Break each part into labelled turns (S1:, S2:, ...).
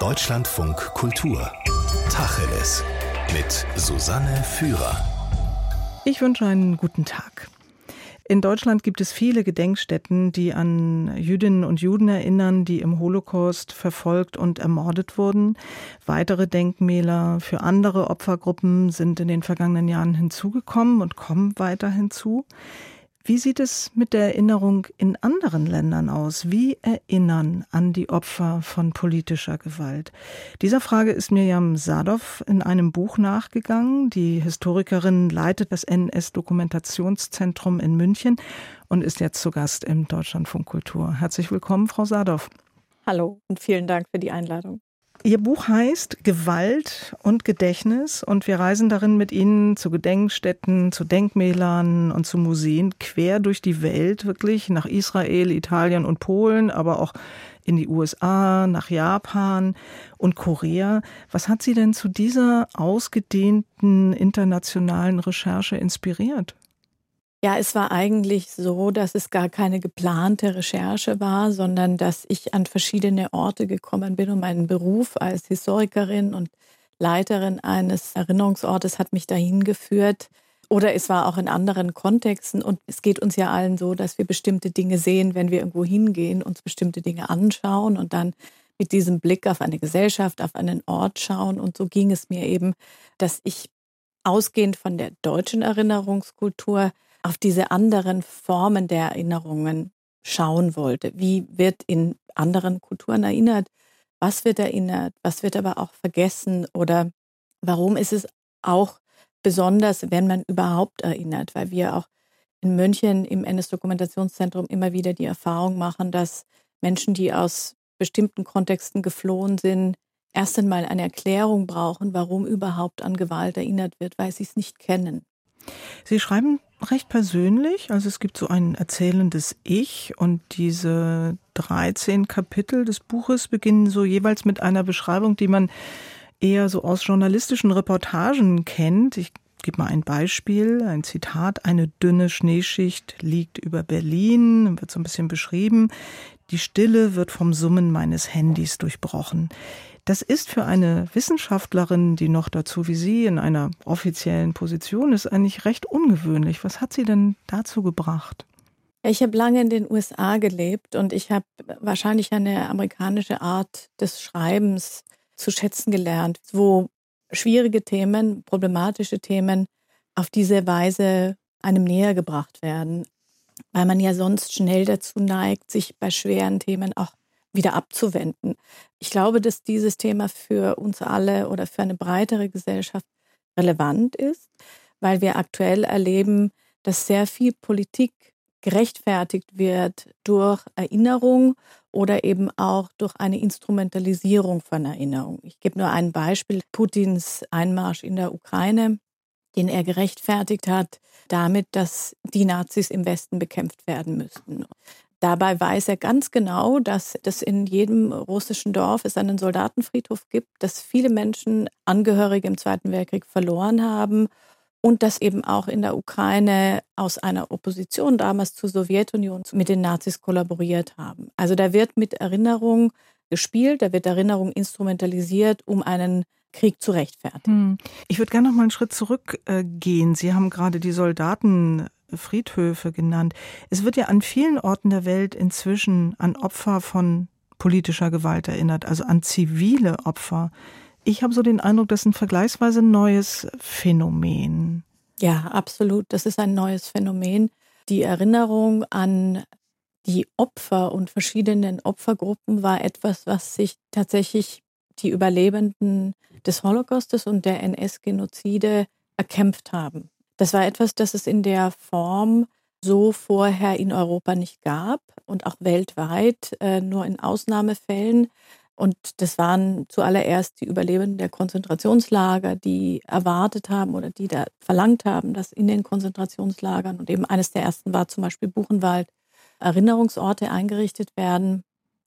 S1: Deutschlandfunk Kultur. Tacheles. Mit Susanne Führer.
S2: Ich wünsche einen guten Tag. In Deutschland gibt es viele Gedenkstätten, die an Jüdinnen und Juden erinnern, die im Holocaust verfolgt und ermordet wurden. Weitere Denkmäler für andere Opfergruppen sind in den vergangenen Jahren hinzugekommen und kommen weiter hinzu. Wie sieht es mit der Erinnerung in anderen Ländern aus? Wie erinnern an die Opfer von politischer Gewalt? Dieser Frage ist Mirjam Sadov in einem Buch nachgegangen. Die Historikerin leitet das NS-Dokumentationszentrum in München und ist jetzt zu Gast im Deutschlandfunk Kultur. Herzlich willkommen, Frau Sadov.
S3: Hallo und vielen Dank für die Einladung.
S2: Ihr Buch heißt Gewalt und Gedächtnis und wir reisen darin mit Ihnen zu Gedenkstätten, zu Denkmälern und zu Museen quer durch die Welt, wirklich nach Israel, Italien und Polen, aber auch in die USA, nach Japan und Korea. Was hat Sie denn zu dieser ausgedehnten internationalen Recherche inspiriert?
S3: Ja, es war eigentlich so, dass es gar keine geplante Recherche war, sondern dass ich an verschiedene Orte gekommen bin und meinen Beruf als Historikerin und Leiterin eines Erinnerungsortes hat mich dahin geführt. Oder es war auch in anderen Kontexten. Und es geht uns ja allen so, dass wir bestimmte Dinge sehen, wenn wir irgendwo hingehen, uns bestimmte Dinge anschauen und dann mit diesem Blick auf eine Gesellschaft, auf einen Ort schauen. Und so ging es mir eben, dass ich ausgehend von der deutschen Erinnerungskultur auf diese anderen Formen der Erinnerungen schauen wollte. Wie wird in anderen Kulturen erinnert? Was wird erinnert? Was wird aber auch vergessen? Oder warum ist es auch besonders, wenn man überhaupt erinnert? Weil wir auch in München im NS-Dokumentationszentrum immer wieder die Erfahrung machen, dass Menschen, die aus bestimmten Kontexten geflohen sind, erst einmal eine Erklärung brauchen, warum überhaupt an Gewalt erinnert wird, weil sie es nicht kennen.
S2: Sie schreiben recht persönlich, also es gibt so ein erzählendes Ich und diese 13 Kapitel des Buches beginnen so jeweils mit einer Beschreibung, die man eher so aus journalistischen Reportagen kennt. Ich gebe mal ein Beispiel, ein Zitat. Eine dünne Schneeschicht liegt über Berlin, wird so ein bisschen beschrieben. Die Stille wird vom Summen meines Handys durchbrochen. Das ist für eine Wissenschaftlerin, die noch dazu wie Sie in einer offiziellen Position ist, eigentlich recht ungewöhnlich. Was hat Sie denn dazu gebracht?
S3: Ich habe lange in den USA gelebt und ich habe wahrscheinlich eine amerikanische Art des Schreibens zu schätzen gelernt, wo schwierige Themen, problematische Themen auf diese Weise einem näher gebracht werden, weil man ja sonst schnell dazu neigt, sich bei schweren Themen auch wieder abzuwenden. Ich glaube, dass dieses Thema für uns alle oder für eine breitere Gesellschaft relevant ist, weil wir aktuell erleben, dass sehr viel Politik gerechtfertigt wird durch Erinnerung oder eben auch durch eine Instrumentalisierung von Erinnerung. Ich gebe nur ein Beispiel, Putins Einmarsch in der Ukraine, den er gerechtfertigt hat damit, dass die Nazis im Westen bekämpft werden müssten. Dabei weiß er ganz genau, dass es in jedem russischen Dorf es einen Soldatenfriedhof gibt, dass viele Menschen Angehörige im Zweiten Weltkrieg verloren haben und dass eben auch in der Ukraine aus einer Opposition damals zur Sowjetunion mit den Nazis kollaboriert haben. Also da wird mit Erinnerung gespielt, da wird Erinnerung instrumentalisiert, um einen Krieg zu rechtfertigen.
S2: Hm. Ich würde gerne noch mal einen Schritt zurückgehen. Sie haben gerade die Soldaten Friedhöfe genannt. Es wird ja an vielen Orten der Welt inzwischen an Opfer von politischer Gewalt erinnert, also an zivile Opfer. Ich habe so den Eindruck, das ist ein vergleichsweise neues Phänomen.
S3: Ja, absolut. Das ist ein neues Phänomen. Die Erinnerung an die Opfer und verschiedenen Opfergruppen war etwas, was sich tatsächlich die Überlebenden des Holocaustes und der NS-Genozide erkämpft haben. Das war etwas, das es in der Form so vorher in Europa nicht gab und auch weltweit äh, nur in Ausnahmefällen. Und das waren zuallererst die Überlebenden der Konzentrationslager, die erwartet haben oder die da verlangt haben, dass in den Konzentrationslagern und eben eines der ersten war zum Beispiel Buchenwald Erinnerungsorte eingerichtet werden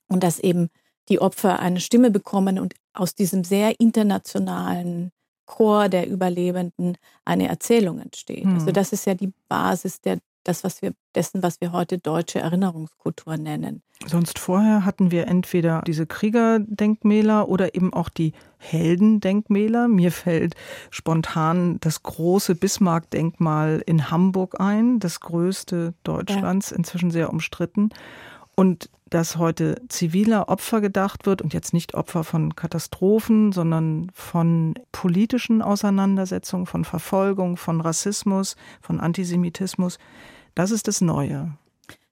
S3: und dass eben die Opfer eine Stimme bekommen und aus diesem sehr internationalen Chor der Überlebenden eine Erzählung entsteht. Also hm. Also das ist ja die Basis der das, was wir, dessen, was wir heute deutsche Erinnerungskultur nennen.
S2: Sonst vorher hatten wir entweder diese Kriegerdenkmäler oder eben auch die Heldendenkmäler. Mir fällt spontan das große Bismarck-Denkmal in Hamburg ein, das größte Deutschlands, ja. inzwischen sehr umstritten. Und dass heute ziviler Opfer gedacht wird und jetzt nicht Opfer von Katastrophen, sondern von politischen Auseinandersetzungen, von Verfolgung, von Rassismus, von Antisemitismus. Das ist das Neue.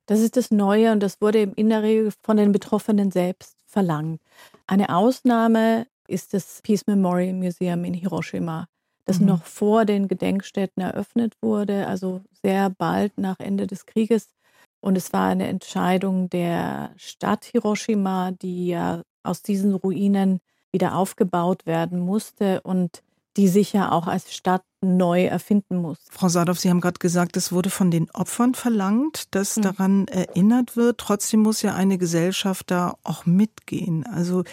S3: Das ist das Neue und das wurde in der Regel von den Betroffenen selbst verlangt. Eine Ausnahme ist das Peace Memorial Museum in Hiroshima, das mhm. noch vor den Gedenkstätten eröffnet wurde, also sehr bald nach Ende des Krieges. Und es war eine Entscheidung der Stadt Hiroshima, die ja aus diesen Ruinen wieder aufgebaut werden musste und die sich ja auch als Stadt neu erfinden muss.
S2: Frau Sadov, Sie haben gerade gesagt, es wurde von den Opfern verlangt, dass mhm. daran erinnert wird. Trotzdem muss ja eine Gesellschaft da auch mitgehen. Also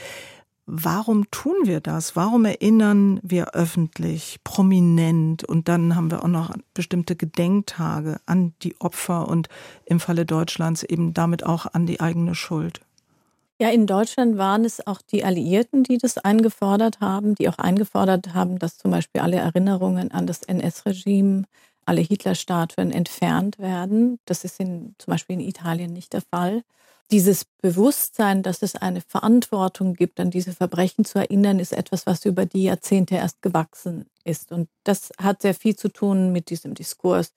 S2: Warum tun wir das? Warum erinnern wir öffentlich, prominent und dann haben wir auch noch bestimmte Gedenktage an die Opfer und im Falle Deutschlands eben damit auch an die eigene Schuld?
S3: Ja, in Deutschland waren es auch die Alliierten, die das eingefordert haben, die auch eingefordert haben, dass zum Beispiel alle Erinnerungen an das NS-Regime, alle Hitler-Statuen entfernt werden. Das ist in, zum Beispiel in Italien nicht der Fall dieses Bewusstsein, dass es eine Verantwortung gibt, an diese Verbrechen zu erinnern, ist etwas, was über die Jahrzehnte erst gewachsen ist. Und das hat sehr viel zu tun mit diesem Diskurs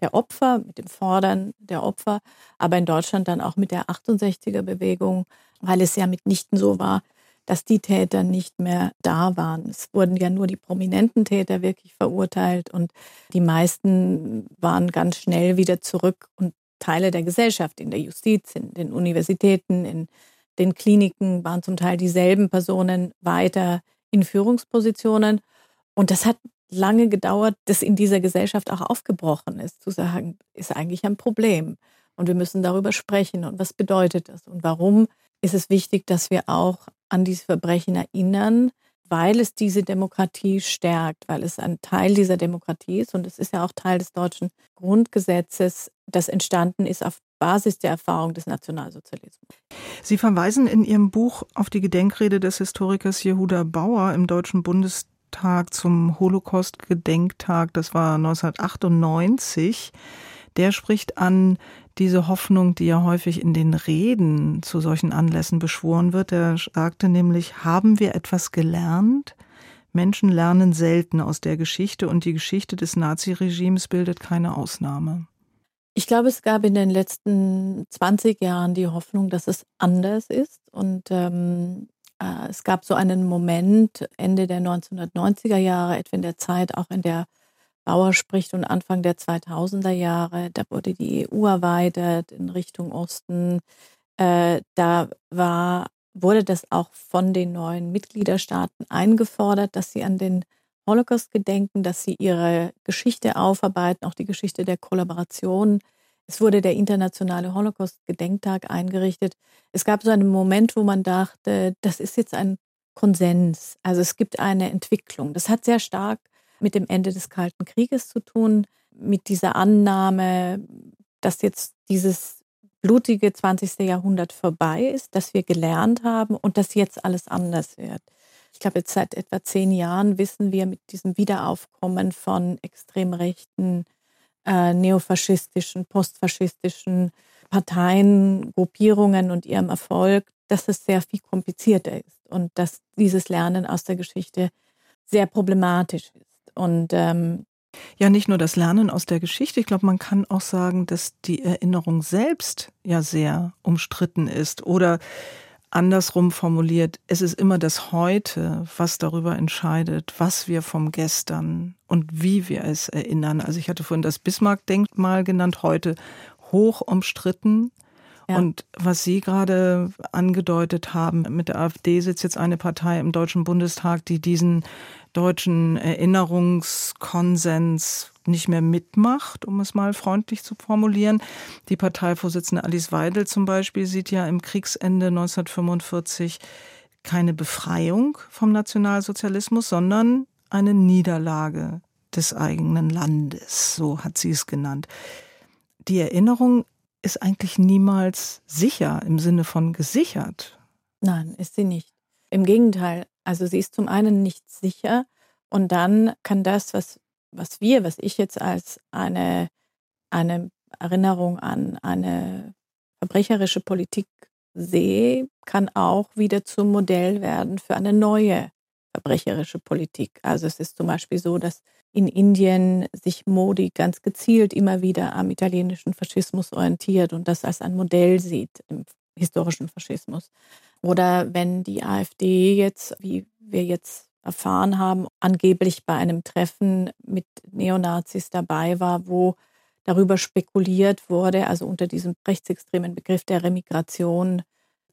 S3: der Opfer, mit dem Fordern der Opfer, aber in Deutschland dann auch mit der 68er Bewegung, weil es ja mitnichten so war, dass die Täter nicht mehr da waren. Es wurden ja nur die prominenten Täter wirklich verurteilt und die meisten waren ganz schnell wieder zurück und Teile der Gesellschaft, in der Justiz, in den Universitäten, in den Kliniken waren zum Teil dieselben Personen weiter in Führungspositionen. Und das hat lange gedauert, dass in dieser Gesellschaft auch aufgebrochen ist, zu sagen, ist eigentlich ein Problem. Und wir müssen darüber sprechen. Und was bedeutet das? Und warum ist es wichtig, dass wir auch an diese Verbrechen erinnern, weil es diese Demokratie stärkt, weil es ein Teil dieser Demokratie ist und es ist ja auch Teil des deutschen Grundgesetzes, das entstanden ist auf Basis der Erfahrung des Nationalsozialismus.
S2: Sie verweisen in Ihrem Buch auf die Gedenkrede des Historikers Jehuda Bauer im Deutschen Bundestag zum Holocaust-Gedenktag. Das war 1998. Der spricht an diese Hoffnung, die ja häufig in den Reden zu solchen Anlässen beschworen wird. Er sagte nämlich, haben wir etwas gelernt? Menschen lernen selten aus der Geschichte und die Geschichte des Naziregimes bildet keine Ausnahme.
S3: Ich glaube, es gab in den letzten 20 Jahren die Hoffnung, dass es anders ist. Und ähm, äh, es gab so einen Moment Ende der 1990er Jahre, etwa in der Zeit, auch in der Bauer spricht und Anfang der 2000er Jahre, da wurde die EU erweitert in Richtung Osten. Äh, da war, wurde das auch von den neuen Mitgliederstaaten eingefordert, dass sie an den Holocaust gedenken, dass sie ihre Geschichte aufarbeiten, auch die Geschichte der Kollaboration. Es wurde der internationale Holocaust-Gedenktag eingerichtet. Es gab so einen Moment, wo man dachte, das ist jetzt ein Konsens. Also es gibt eine Entwicklung. Das hat sehr stark mit dem Ende des Kalten Krieges zu tun, mit dieser Annahme, dass jetzt dieses blutige 20. Jahrhundert vorbei ist, dass wir gelernt haben und dass jetzt alles anders wird. Ich glaube, jetzt seit etwa zehn Jahren wissen wir mit diesem Wiederaufkommen von extrem rechten, äh, neofaschistischen, postfaschistischen Parteien, Gruppierungen und ihrem Erfolg, dass es sehr viel komplizierter ist und dass dieses Lernen aus der Geschichte sehr problematisch ist. Und ähm,
S2: ja, nicht nur das Lernen aus der Geschichte. Ich glaube, man kann auch sagen, dass die Erinnerung selbst ja sehr umstritten ist. Oder andersrum formuliert, es ist immer das Heute, was darüber entscheidet, was wir vom Gestern und wie wir es erinnern. Also ich hatte vorhin das Bismarck-Denkmal genannt, heute hoch umstritten. Ja. Und was Sie gerade angedeutet haben, mit der AfD sitzt jetzt eine Partei im Deutschen Bundestag, die diesen deutschen Erinnerungskonsens nicht mehr mitmacht, um es mal freundlich zu formulieren. Die Parteivorsitzende Alice Weidel zum Beispiel sieht ja im Kriegsende 1945 keine Befreiung vom Nationalsozialismus, sondern eine Niederlage des eigenen Landes, so hat sie es genannt. die Erinnerung ist eigentlich niemals sicher im Sinne von gesichert.
S3: Nein, ist sie nicht. Im Gegenteil, also sie ist zum einen nicht sicher und dann kann das, was, was wir, was ich jetzt als eine, eine Erinnerung an eine verbrecherische Politik sehe, kann auch wieder zum Modell werden für eine neue verbrecherische Politik. Also es ist zum Beispiel so, dass in Indien sich Modi ganz gezielt immer wieder am italienischen Faschismus orientiert und das als ein Modell sieht im historischen Faschismus. Oder wenn die AfD jetzt, wie wir jetzt erfahren haben, angeblich bei einem Treffen mit Neonazis dabei war, wo darüber spekuliert wurde, also unter diesem rechtsextremen Begriff der Remigration,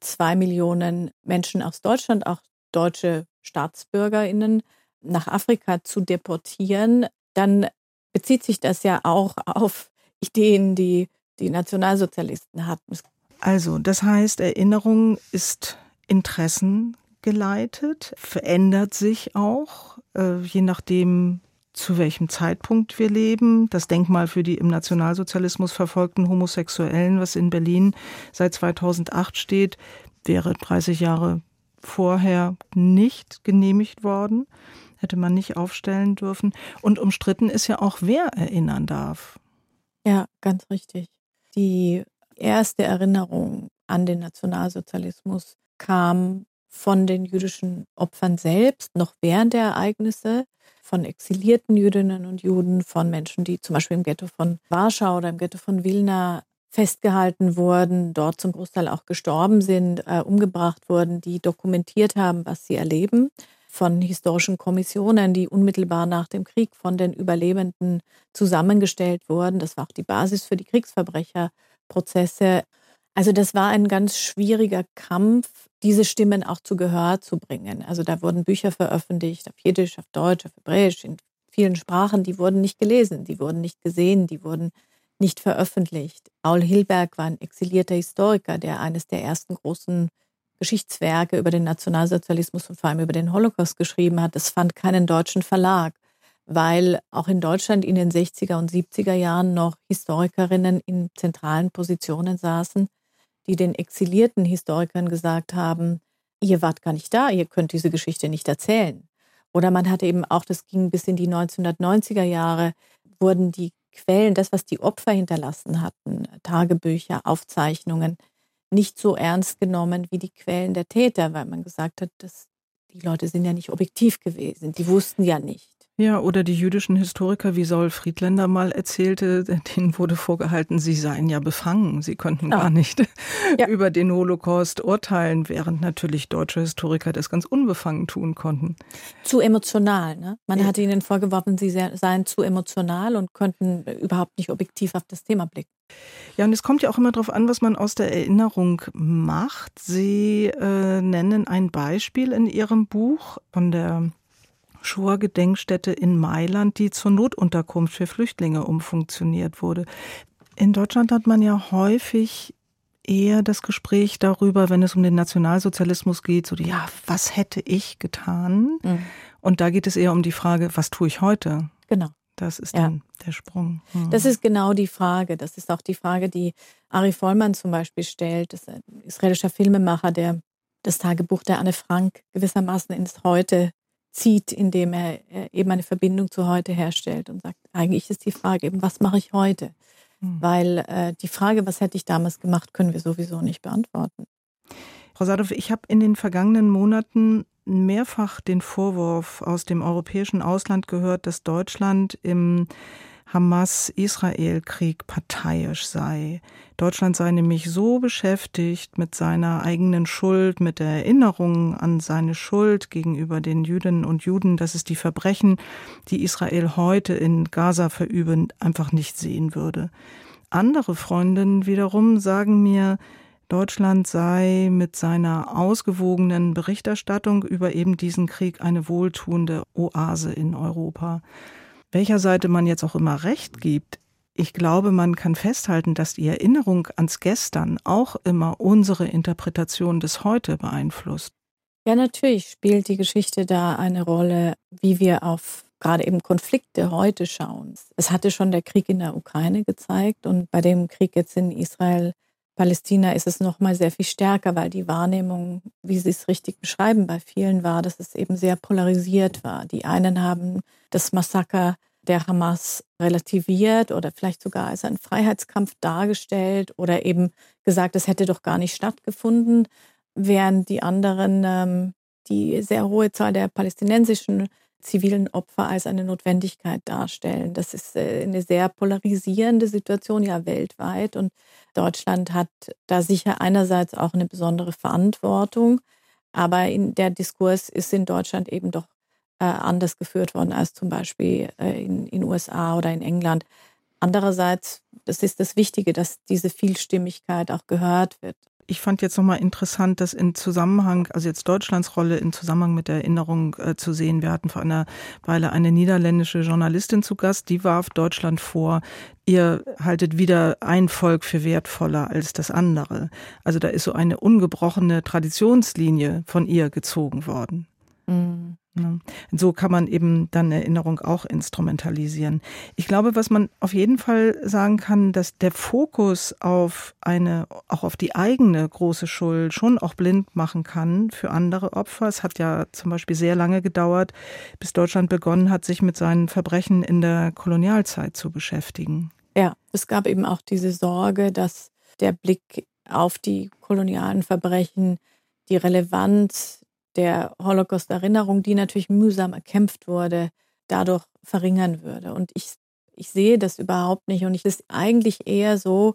S3: zwei Millionen Menschen aus Deutschland, auch deutsche Staatsbürgerinnen, nach Afrika zu deportieren, dann bezieht sich das ja auch auf Ideen, die die Nationalsozialisten hatten.
S2: Also, das heißt, Erinnerung ist interessengeleitet, verändert sich auch, äh, je nachdem, zu welchem Zeitpunkt wir leben. Das Denkmal für die im Nationalsozialismus verfolgten Homosexuellen, was in Berlin seit 2008 steht, wäre 30 Jahre vorher nicht genehmigt worden, hätte man nicht aufstellen dürfen. Und umstritten ist ja auch, wer erinnern darf.
S3: Ja, ganz richtig. Die erste Erinnerung an den Nationalsozialismus kam von den jüdischen Opfern selbst, noch während der Ereignisse, von exilierten Jüdinnen und Juden, von Menschen, die zum Beispiel im Ghetto von Warschau oder im Ghetto von Wilna festgehalten wurden, dort zum Großteil auch gestorben sind, äh, umgebracht wurden, die dokumentiert haben, was sie erleben, von historischen Kommissionen, die unmittelbar nach dem Krieg von den Überlebenden zusammengestellt wurden. Das war auch die Basis für die Kriegsverbrecherprozesse. Also das war ein ganz schwieriger Kampf, diese Stimmen auch zu Gehör zu bringen. Also da wurden Bücher veröffentlicht auf Jiddisch, auf Deutsch, auf Hebräisch, in vielen Sprachen, die wurden nicht gelesen, die wurden nicht gesehen, die wurden nicht veröffentlicht. Paul Hilberg war ein exilierter Historiker, der eines der ersten großen Geschichtswerke über den Nationalsozialismus und vor allem über den Holocaust geschrieben hat. Es fand keinen deutschen Verlag, weil auch in Deutschland in den 60er und 70er Jahren noch Historikerinnen in zentralen Positionen saßen, die den exilierten Historikern gesagt haben, ihr wart gar nicht da, ihr könnt diese Geschichte nicht erzählen. Oder man hatte eben auch, das ging bis in die 1990er Jahre, wurden die Quellen, das, was die Opfer hinterlassen hatten, Tagebücher, Aufzeichnungen, nicht so ernst genommen wie die Quellen der Täter, weil man gesagt hat, dass die Leute sind ja nicht objektiv gewesen, die wussten ja nicht.
S2: Ja, oder die jüdischen Historiker, wie Saul Friedländer mal erzählte, denen wurde vorgehalten, sie seien ja befangen, sie könnten ah. gar nicht ja. über den Holocaust urteilen, während natürlich deutsche Historiker das ganz unbefangen tun konnten.
S3: Zu emotional, ne? Man ja. hatte ihnen vorgeworfen, sie seien zu emotional und könnten überhaupt nicht objektiv auf das Thema blicken.
S2: Ja, und es kommt ja auch immer darauf an, was man aus der Erinnerung macht. Sie äh, nennen ein Beispiel in Ihrem Buch von der Shoah-Gedenkstätte in Mailand, die zur Notunterkunft für Flüchtlinge umfunktioniert wurde. In Deutschland hat man ja häufig eher das Gespräch darüber, wenn es um den Nationalsozialismus geht, so, ja, was hätte ich getan? Mhm. Und da geht es eher um die Frage, was tue ich heute?
S3: Genau.
S2: Das ist ja. dann der Sprung.
S3: Mhm. Das ist genau die Frage. Das ist auch die Frage, die Ari Vollmann zum Beispiel stellt. Das ist ein israelischer Filmemacher, der das Tagebuch der Anne Frank gewissermaßen ins Heute zieht, indem er eben eine Verbindung zu heute herstellt und sagt, eigentlich ist die Frage eben, was mache ich heute? Mhm. Weil äh, die Frage, was hätte ich damals gemacht, können wir sowieso nicht beantworten.
S2: Frau Sadov, ich habe in den vergangenen Monaten mehrfach den Vorwurf aus dem europäischen Ausland gehört, dass Deutschland im Hamas-Israel-Krieg parteiisch sei. Deutschland sei nämlich so beschäftigt mit seiner eigenen Schuld, mit der Erinnerung an seine Schuld gegenüber den Jüdinnen und Juden, dass es die Verbrechen, die Israel heute in Gaza verüben, einfach nicht sehen würde. Andere Freundinnen wiederum sagen mir, Deutschland sei mit seiner ausgewogenen Berichterstattung über eben diesen Krieg eine wohltuende Oase in Europa welcher Seite man jetzt auch immer recht gibt, ich glaube, man kann festhalten, dass die Erinnerung ans Gestern auch immer unsere Interpretation des Heute beeinflusst.
S3: Ja, natürlich spielt die Geschichte da eine Rolle, wie wir auf gerade eben Konflikte heute schauen. Es hatte schon der Krieg in der Ukraine gezeigt und bei dem Krieg jetzt in Israel Palästina ist es noch mal sehr viel stärker, weil die Wahrnehmung, wie Sie es richtig beschreiben, bei vielen war, dass es eben sehr polarisiert war. Die einen haben das Massaker der Hamas relativiert oder vielleicht sogar als einen Freiheitskampf dargestellt oder eben gesagt, es hätte doch gar nicht stattgefunden, während die anderen ähm, die sehr hohe Zahl der palästinensischen zivilen Opfer als eine Notwendigkeit darstellen. Das ist äh, eine sehr polarisierende Situation ja weltweit und Deutschland hat da sicher einerseits auch eine besondere Verantwortung, aber in der Diskurs ist in Deutschland eben doch äh, anders geführt worden als zum Beispiel äh, in den USA oder in England. Andererseits, das ist das Wichtige, dass diese Vielstimmigkeit auch gehört wird.
S2: Ich fand jetzt nochmal interessant, dass in Zusammenhang, also jetzt Deutschlands Rolle in Zusammenhang mit der Erinnerung äh, zu sehen. Wir hatten vor einer Weile eine niederländische Journalistin zu Gast, die warf Deutschland vor, ihr haltet wieder ein Volk für wertvoller als das andere. Also da ist so eine ungebrochene Traditionslinie von ihr gezogen worden. Mhm. So kann man eben dann Erinnerung auch instrumentalisieren. Ich glaube, was man auf jeden Fall sagen kann, dass der Fokus auf eine, auch auf die eigene große Schuld schon auch blind machen kann für andere Opfer. Es hat ja zum Beispiel sehr lange gedauert, bis Deutschland begonnen hat, sich mit seinen Verbrechen in der Kolonialzeit zu beschäftigen.
S3: Ja, es gab eben auch diese Sorge, dass der Blick auf die kolonialen Verbrechen die Relevanz der Holocaust-Erinnerung, die natürlich mühsam erkämpft wurde, dadurch verringern würde. Und ich, ich sehe das überhaupt nicht. Und es ist eigentlich eher so,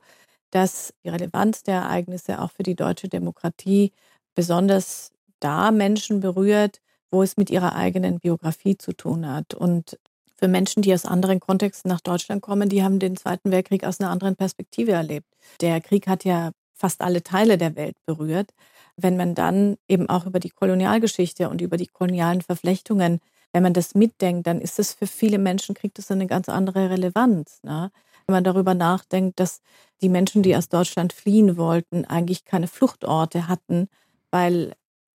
S3: dass die Relevanz der Ereignisse auch für die deutsche Demokratie besonders da Menschen berührt, wo es mit ihrer eigenen Biografie zu tun hat. Und für Menschen, die aus anderen Kontexten nach Deutschland kommen, die haben den Zweiten Weltkrieg aus einer anderen Perspektive erlebt. Der Krieg hat ja fast alle Teile der Welt berührt wenn man dann eben auch über die Kolonialgeschichte und über die kolonialen Verflechtungen, wenn man das mitdenkt, dann ist das für viele Menschen, kriegt das eine ganz andere Relevanz. Ne? Wenn man darüber nachdenkt, dass die Menschen, die aus Deutschland fliehen wollten, eigentlich keine Fluchtorte hatten, weil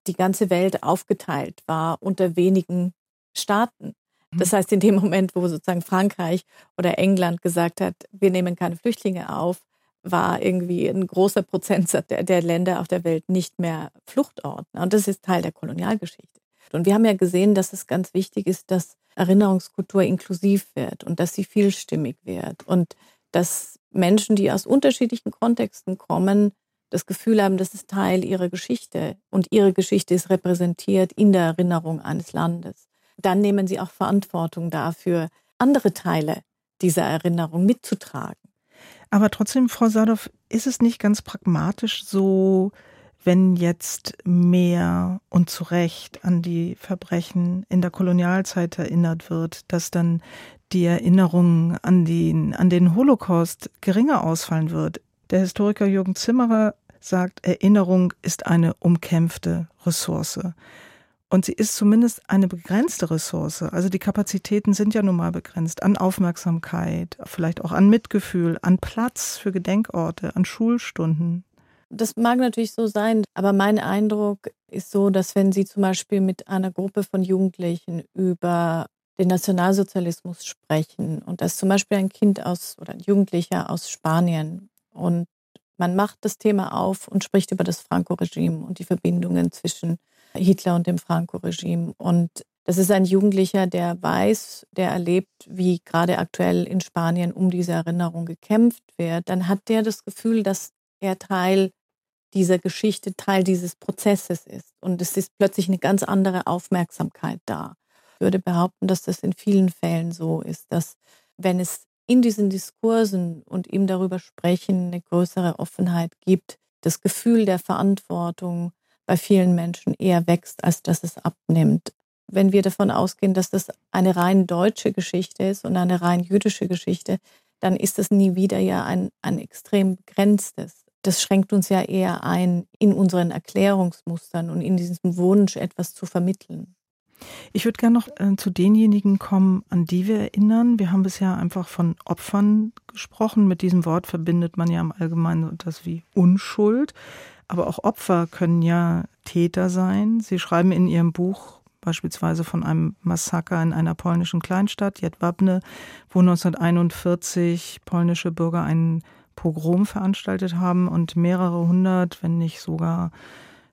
S3: die ganze Welt aufgeteilt war unter wenigen Staaten. Das mhm. heißt, in dem Moment, wo sozusagen Frankreich oder England gesagt hat, wir nehmen keine Flüchtlinge auf, war irgendwie ein großer Prozentsatz der, der Länder auf der Welt nicht mehr Fluchtort. Und das ist Teil der Kolonialgeschichte. Und wir haben ja gesehen, dass es ganz wichtig ist, dass Erinnerungskultur inklusiv wird und dass sie vielstimmig wird und dass Menschen, die aus unterschiedlichen Kontexten kommen, das Gefühl haben, das ist Teil ihrer Geschichte und ihre Geschichte ist repräsentiert in der Erinnerung eines Landes. Dann nehmen sie auch Verantwortung dafür, andere Teile dieser Erinnerung mitzutragen.
S2: Aber trotzdem, Frau Sadov, ist es nicht ganz pragmatisch so, wenn jetzt mehr und zu Recht an die Verbrechen in der Kolonialzeit erinnert wird, dass dann die Erinnerung an den, an den Holocaust geringer ausfallen wird. Der Historiker Jürgen Zimmerer sagt, Erinnerung ist eine umkämpfte Ressource. Und sie ist zumindest eine begrenzte Ressource. Also die Kapazitäten sind ja nun mal begrenzt an Aufmerksamkeit, vielleicht auch an Mitgefühl, an Platz für Gedenkorte, an Schulstunden.
S3: Das mag natürlich so sein, aber mein Eindruck ist so, dass wenn Sie zum Beispiel mit einer Gruppe von Jugendlichen über den Nationalsozialismus sprechen und das zum Beispiel ein Kind aus oder ein Jugendlicher aus Spanien und man macht das Thema auf und spricht über das Franco-Regime und die Verbindungen zwischen Hitler und dem Franco-Regime. Und das ist ein Jugendlicher, der weiß, der erlebt, wie gerade aktuell in Spanien um diese Erinnerung gekämpft wird. Dann hat der das Gefühl, dass er Teil dieser Geschichte, Teil dieses Prozesses ist. Und es ist plötzlich eine ganz andere Aufmerksamkeit da. Ich würde behaupten, dass das in vielen Fällen so ist, dass wenn es in diesen Diskursen und ihm darüber sprechen eine größere Offenheit gibt, das Gefühl der Verantwortung, bei vielen Menschen eher wächst, als dass es abnimmt. Wenn wir davon ausgehen, dass das eine rein deutsche Geschichte ist und eine rein jüdische Geschichte, dann ist es nie wieder ja ein, ein extrem begrenztes. Das schränkt uns ja eher ein in unseren Erklärungsmustern und in diesem Wunsch, etwas zu vermitteln.
S2: Ich würde gerne noch äh, zu denjenigen kommen, an die wir erinnern. Wir haben bisher einfach von Opfern gesprochen. Mit diesem Wort verbindet man ja im Allgemeinen das wie Unschuld. Aber auch Opfer können ja Täter sein. Sie schreiben in Ihrem Buch beispielsweise von einem Massaker in einer polnischen Kleinstadt, Jedwabne, wo 1941 polnische Bürger einen Pogrom veranstaltet haben und mehrere hundert, wenn nicht sogar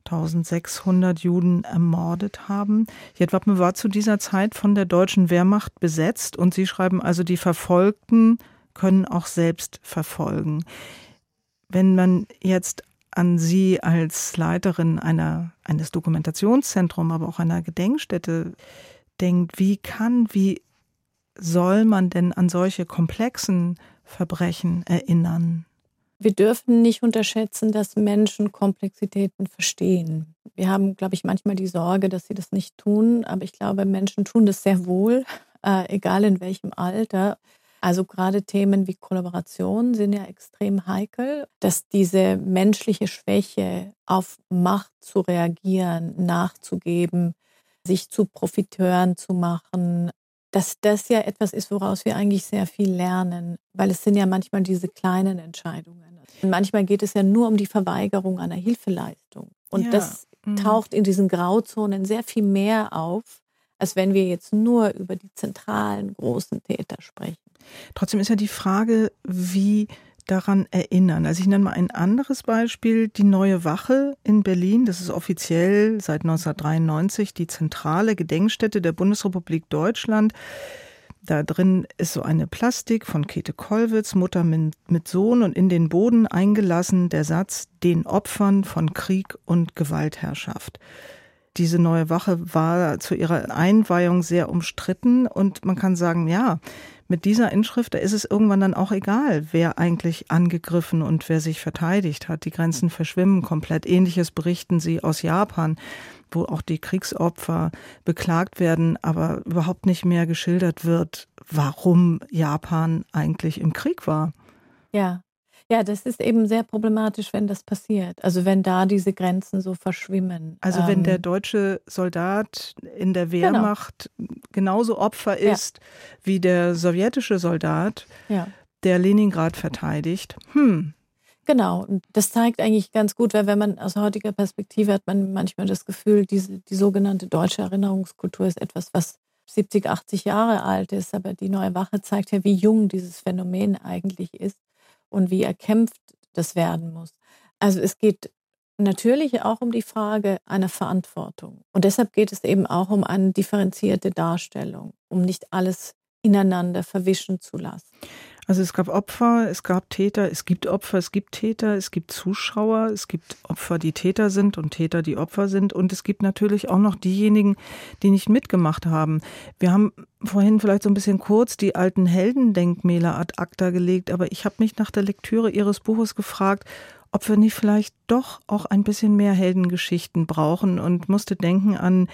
S2: 1600 Juden ermordet haben. Jedwabne war zu dieser Zeit von der deutschen Wehrmacht besetzt und Sie schreiben also, die Verfolgten können auch selbst verfolgen. Wenn man jetzt an Sie als Leiterin einer, eines Dokumentationszentrums, aber auch einer Gedenkstätte denkt, wie kann, wie soll man denn an solche komplexen Verbrechen erinnern?
S3: Wir dürfen nicht unterschätzen, dass Menschen Komplexitäten verstehen. Wir haben, glaube ich, manchmal die Sorge, dass sie das nicht tun, aber ich glaube, Menschen tun das sehr wohl, äh, egal in welchem Alter. Also gerade Themen wie Kollaboration sind ja extrem heikel, dass diese menschliche Schwäche auf Macht zu reagieren, nachzugeben, sich zu Profiteuren zu machen, dass das ja etwas ist, woraus wir eigentlich sehr viel lernen, weil es sind ja manchmal diese kleinen Entscheidungen. Und manchmal geht es ja nur um die Verweigerung einer Hilfeleistung. Und ja. das mhm. taucht in diesen Grauzonen sehr viel mehr auf, als wenn wir jetzt nur über die zentralen großen Täter sprechen.
S2: Trotzdem ist ja die Frage, wie daran erinnern. Also ich nenne mal ein anderes Beispiel, die neue Wache in Berlin. Das ist offiziell seit 1993 die zentrale Gedenkstätte der Bundesrepublik Deutschland. Da drin ist so eine Plastik von Käthe Kollwitz, Mutter mit Sohn und in den Boden eingelassen der Satz, den Opfern von Krieg und Gewaltherrschaft. Diese neue Wache war zu ihrer Einweihung sehr umstritten und man kann sagen, ja, mit dieser Inschrift, da ist es irgendwann dann auch egal, wer eigentlich angegriffen und wer sich verteidigt hat. Die Grenzen verschwimmen komplett. Ähnliches berichten sie aus Japan, wo auch die Kriegsopfer beklagt werden, aber überhaupt nicht mehr geschildert wird, warum Japan eigentlich im Krieg war.
S3: Ja, ja, das ist eben sehr problematisch, wenn das passiert. Also wenn da diese Grenzen so verschwimmen.
S2: Also wenn der ähm, deutsche Soldat in der genau. Wehrmacht genau. genauso Opfer ist ja. wie der sowjetische Soldat, ja. der Leningrad verteidigt. Hm.
S3: Genau, das zeigt eigentlich ganz gut, weil wenn man aus heutiger Perspektive hat man manchmal das Gefühl, diese, die sogenannte deutsche Erinnerungskultur ist etwas, was 70, 80 Jahre alt ist, aber die neue Wache zeigt ja, wie jung dieses Phänomen eigentlich ist und wie erkämpft das werden muss. Also es geht natürlich auch um die Frage einer Verantwortung. Und deshalb geht es eben auch um eine differenzierte Darstellung, um nicht alles ineinander verwischen zu lassen.
S2: Also es gab Opfer, es gab Täter, es gibt Opfer, es gibt Täter, es gibt Zuschauer, es gibt Opfer, die Täter sind und Täter, die Opfer sind. Und es gibt natürlich auch noch diejenigen, die nicht mitgemacht haben. Wir haben vorhin vielleicht so ein bisschen kurz die alten Heldendenkmäler ad acta gelegt, aber ich habe mich nach der Lektüre Ihres Buches gefragt, ob wir nicht vielleicht doch auch ein bisschen mehr Heldengeschichten brauchen und musste denken an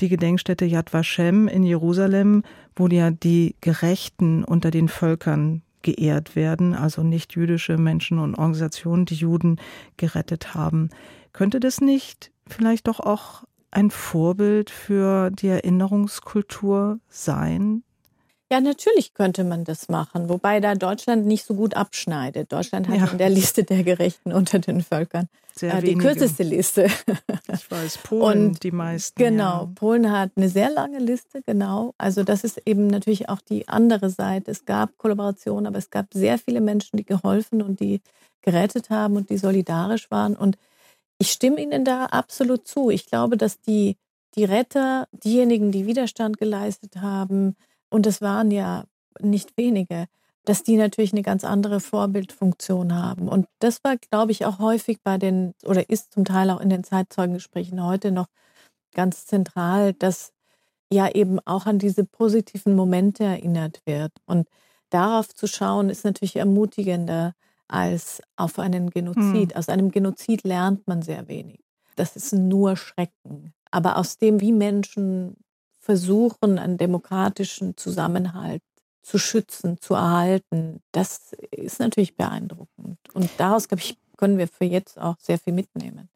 S2: die Gedenkstätte Yad Vashem in Jerusalem, wo ja die Gerechten unter den Völkern geehrt werden, also nicht jüdische Menschen und Organisationen, die Juden gerettet haben. Könnte das nicht vielleicht doch auch ein Vorbild für die Erinnerungskultur sein?
S3: Ja, natürlich könnte man das machen, wobei da Deutschland nicht so gut abschneidet. Deutschland hat ja. in der Liste der Gerechten unter den Völkern äh, die kürzeste Liste.
S2: Ich weiß, Polen Und die meisten.
S3: Genau,
S2: ja.
S3: Polen hat eine sehr lange Liste, genau. Also das ist eben natürlich auch die andere Seite. Es gab Kollaboration, aber es gab sehr viele Menschen, die geholfen und die gerettet haben und die solidarisch waren. Und ich stimme Ihnen da absolut zu. Ich glaube, dass die, die Retter, diejenigen, die Widerstand geleistet haben, und es waren ja nicht wenige, dass die natürlich eine ganz andere Vorbildfunktion haben. Und das war, glaube ich, auch häufig bei den, oder ist zum Teil auch in den Zeitzeugengesprächen heute noch ganz zentral, dass ja eben auch an diese positiven Momente erinnert wird. Und darauf zu schauen, ist natürlich ermutigender als auf einen Genozid. Hm. Aus einem Genozid lernt man sehr wenig. Das ist nur Schrecken. Aber aus dem, wie Menschen versuchen, einen demokratischen Zusammenhalt zu schützen, zu erhalten, das ist natürlich beeindruckend. Und daraus, glaube ich, können wir für jetzt auch sehr viel mitnehmen.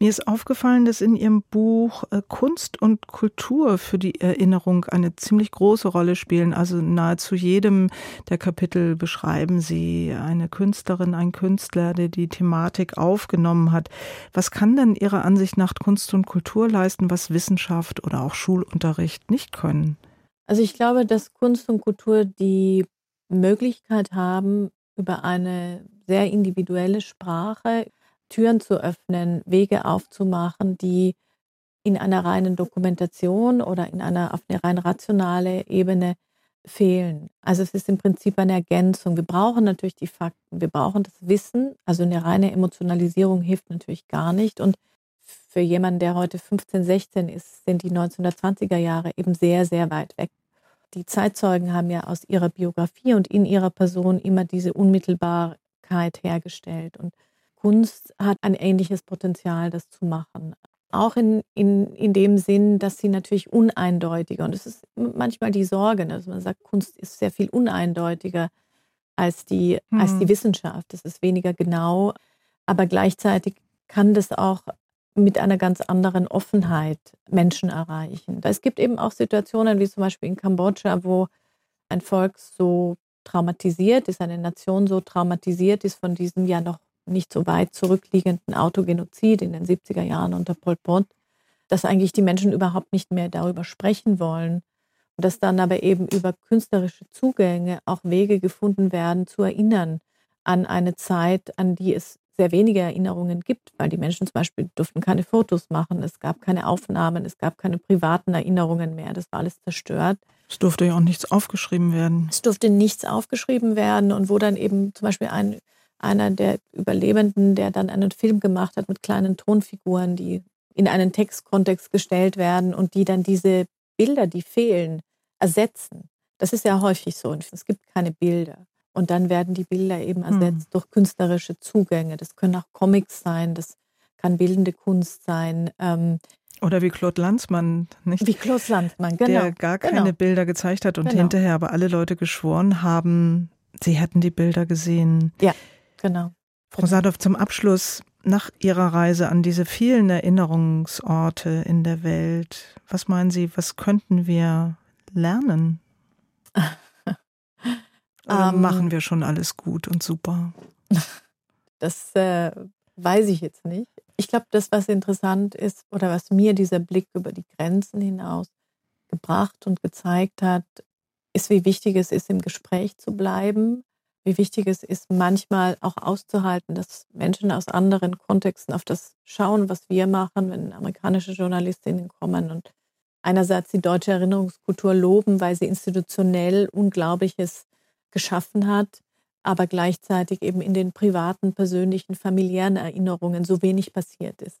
S2: Mir ist aufgefallen, dass in Ihrem Buch äh, Kunst und Kultur für die Erinnerung eine ziemlich große Rolle spielen. Also nahezu jedem der Kapitel beschreiben Sie eine Künstlerin, einen Künstler, der die Thematik aufgenommen hat. Was kann denn Ihrer Ansicht nach Kunst und Kultur leisten, was Wissenschaft oder auch Schulunterricht nicht können?
S3: Also ich glaube, dass Kunst und Kultur die Möglichkeit haben, über eine sehr individuelle Sprache Türen zu öffnen, Wege aufzumachen, die in einer reinen Dokumentation oder in einer auf eine rein rationale Ebene fehlen. Also es ist im Prinzip eine Ergänzung. Wir brauchen natürlich die Fakten, wir brauchen das Wissen. Also eine reine Emotionalisierung hilft natürlich gar nicht. Und für jemanden, der heute 15, 16 ist, sind die 1920er Jahre eben sehr, sehr weit weg. Die Zeitzeugen haben ja aus ihrer Biografie und in ihrer Person immer diese Unmittelbarkeit hergestellt. Und Kunst hat ein ähnliches Potenzial, das zu machen. Auch in, in, in dem Sinn, dass sie natürlich uneindeutiger, und es ist manchmal die Sorge, ne, dass man sagt, Kunst ist sehr viel uneindeutiger als die, mhm. als die hm. Wissenschaft. Es ist weniger genau, aber gleichzeitig kann das auch mit einer ganz anderen Offenheit Menschen erreichen. Es gibt eben auch Situationen wie zum Beispiel in Kambodscha, wo ein Volk so traumatisiert ist, eine Nation so traumatisiert ist von diesem ja noch nicht so weit zurückliegenden Autogenozid in den 70er Jahren unter Pol Pot, dass eigentlich die Menschen überhaupt nicht mehr darüber sprechen wollen und dass dann aber eben über künstlerische Zugänge auch Wege gefunden werden, zu erinnern an eine Zeit, an die es sehr wenige Erinnerungen gibt, weil die Menschen zum Beispiel durften keine Fotos machen, es gab keine Aufnahmen, es gab keine privaten Erinnerungen mehr, das war alles zerstört.
S2: Es durfte ja auch nichts aufgeschrieben werden.
S3: Es durfte nichts aufgeschrieben werden und wo dann eben zum Beispiel ein, einer der Überlebenden, der dann einen Film gemacht hat mit kleinen Tonfiguren, die in einen Textkontext gestellt werden und die dann diese Bilder, die fehlen, ersetzen. Das ist ja häufig so. Es gibt keine Bilder. Und dann werden die Bilder eben hm. ersetzt hm. durch künstlerische Zugänge. Das können auch Comics sein, das kann bildende Kunst sein. Ähm,
S2: oder wie Claude Lanzmann, nicht?
S3: Wie Claude Lanzmann, genau.
S2: Der gar keine genau. Bilder gezeigt hat und genau. hinterher aber alle Leute geschworen haben, sie hätten die Bilder gesehen.
S3: Ja, genau.
S2: Frau Sadov, zum Abschluss, nach Ihrer Reise an diese vielen Erinnerungsorte in der Welt, was meinen Sie, was könnten wir lernen? Ähm, machen wir schon alles gut und super?
S3: Das äh, weiß ich jetzt nicht. Ich glaube, das, was interessant ist oder was mir dieser Blick über die Grenzen hinaus gebracht und gezeigt hat, ist, wie wichtig es ist, im Gespräch zu bleiben, wie wichtig es ist, manchmal auch auszuhalten, dass Menschen aus anderen Kontexten auf das schauen, was wir machen, wenn amerikanische Journalistinnen kommen und einerseits die deutsche Erinnerungskultur loben, weil sie institutionell Unglaubliches geschaffen hat, aber gleichzeitig eben in den privaten, persönlichen, familiären Erinnerungen so wenig passiert ist.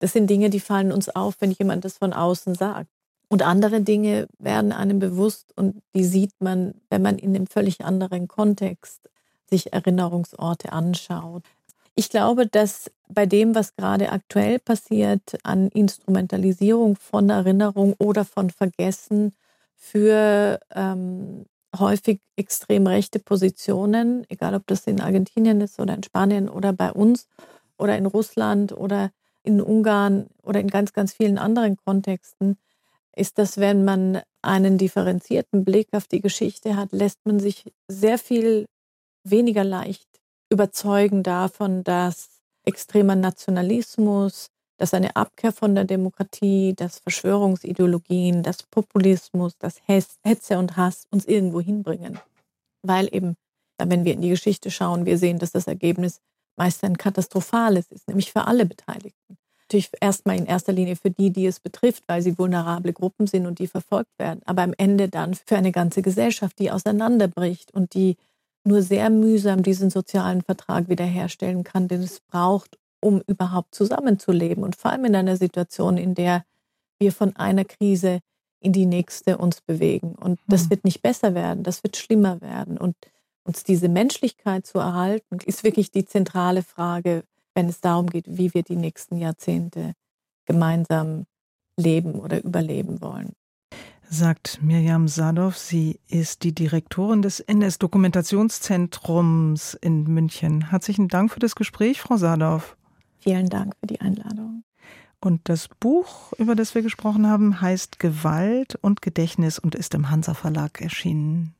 S3: Das sind Dinge, die fallen uns auf, wenn jemand das von außen sagt. Und andere Dinge werden einem bewusst und die sieht man, wenn man in einem völlig anderen Kontext sich Erinnerungsorte anschaut. Ich glaube, dass bei dem, was gerade aktuell passiert an Instrumentalisierung von Erinnerung oder von Vergessen für ähm, häufig extrem rechte Positionen, egal ob das in Argentinien ist oder in Spanien oder bei uns oder in Russland oder in Ungarn oder in ganz, ganz vielen anderen Kontexten, ist, dass wenn man einen differenzierten Blick auf die Geschichte hat, lässt man sich sehr viel weniger leicht überzeugen davon, dass extremer Nationalismus, dass eine Abkehr von der Demokratie, dass Verschwörungsideologien, dass Populismus, dass Hetze und Hass uns irgendwo hinbringen. Weil eben, wenn wir in die Geschichte schauen, wir sehen, dass das Ergebnis meist ein katastrophales ist, nämlich für alle Beteiligten. Natürlich erstmal in erster Linie für die, die es betrifft, weil sie vulnerable Gruppen sind und die verfolgt werden, aber am Ende dann für eine ganze Gesellschaft, die auseinanderbricht und die nur sehr mühsam diesen sozialen Vertrag wiederherstellen kann, den es braucht, um überhaupt zusammenzuleben und vor allem in einer Situation, in der wir von einer Krise in die nächste uns bewegen. Und das mhm. wird nicht besser werden, das wird schlimmer werden. Und uns diese Menschlichkeit zu erhalten, ist wirklich die zentrale Frage, wenn es darum geht, wie wir die nächsten Jahrzehnte gemeinsam leben oder überleben wollen.
S2: Sagt Mirjam Sadov, sie ist die Direktorin des NS-Dokumentationszentrums in München. Herzlichen Dank für das Gespräch, Frau Sadov.
S3: Vielen Dank für die Einladung.
S2: Und das Buch, über das wir gesprochen haben, heißt Gewalt und Gedächtnis und ist im Hansa Verlag erschienen.